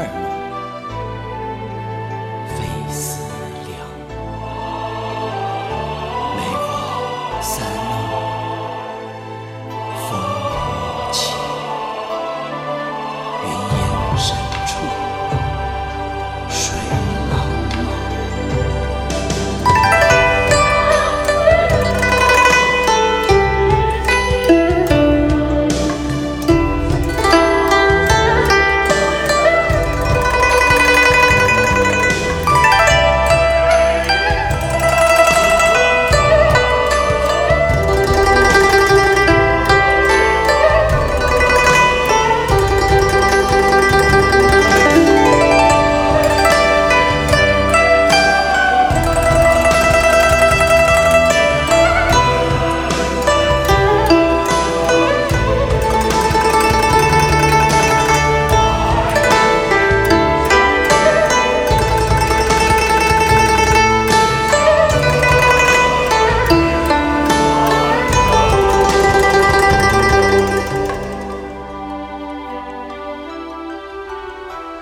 二弄，非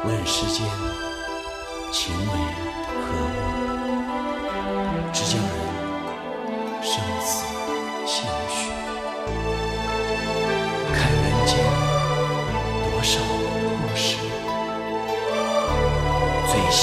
问世间情为何物？只教人生死相许。看人间多少故事，最消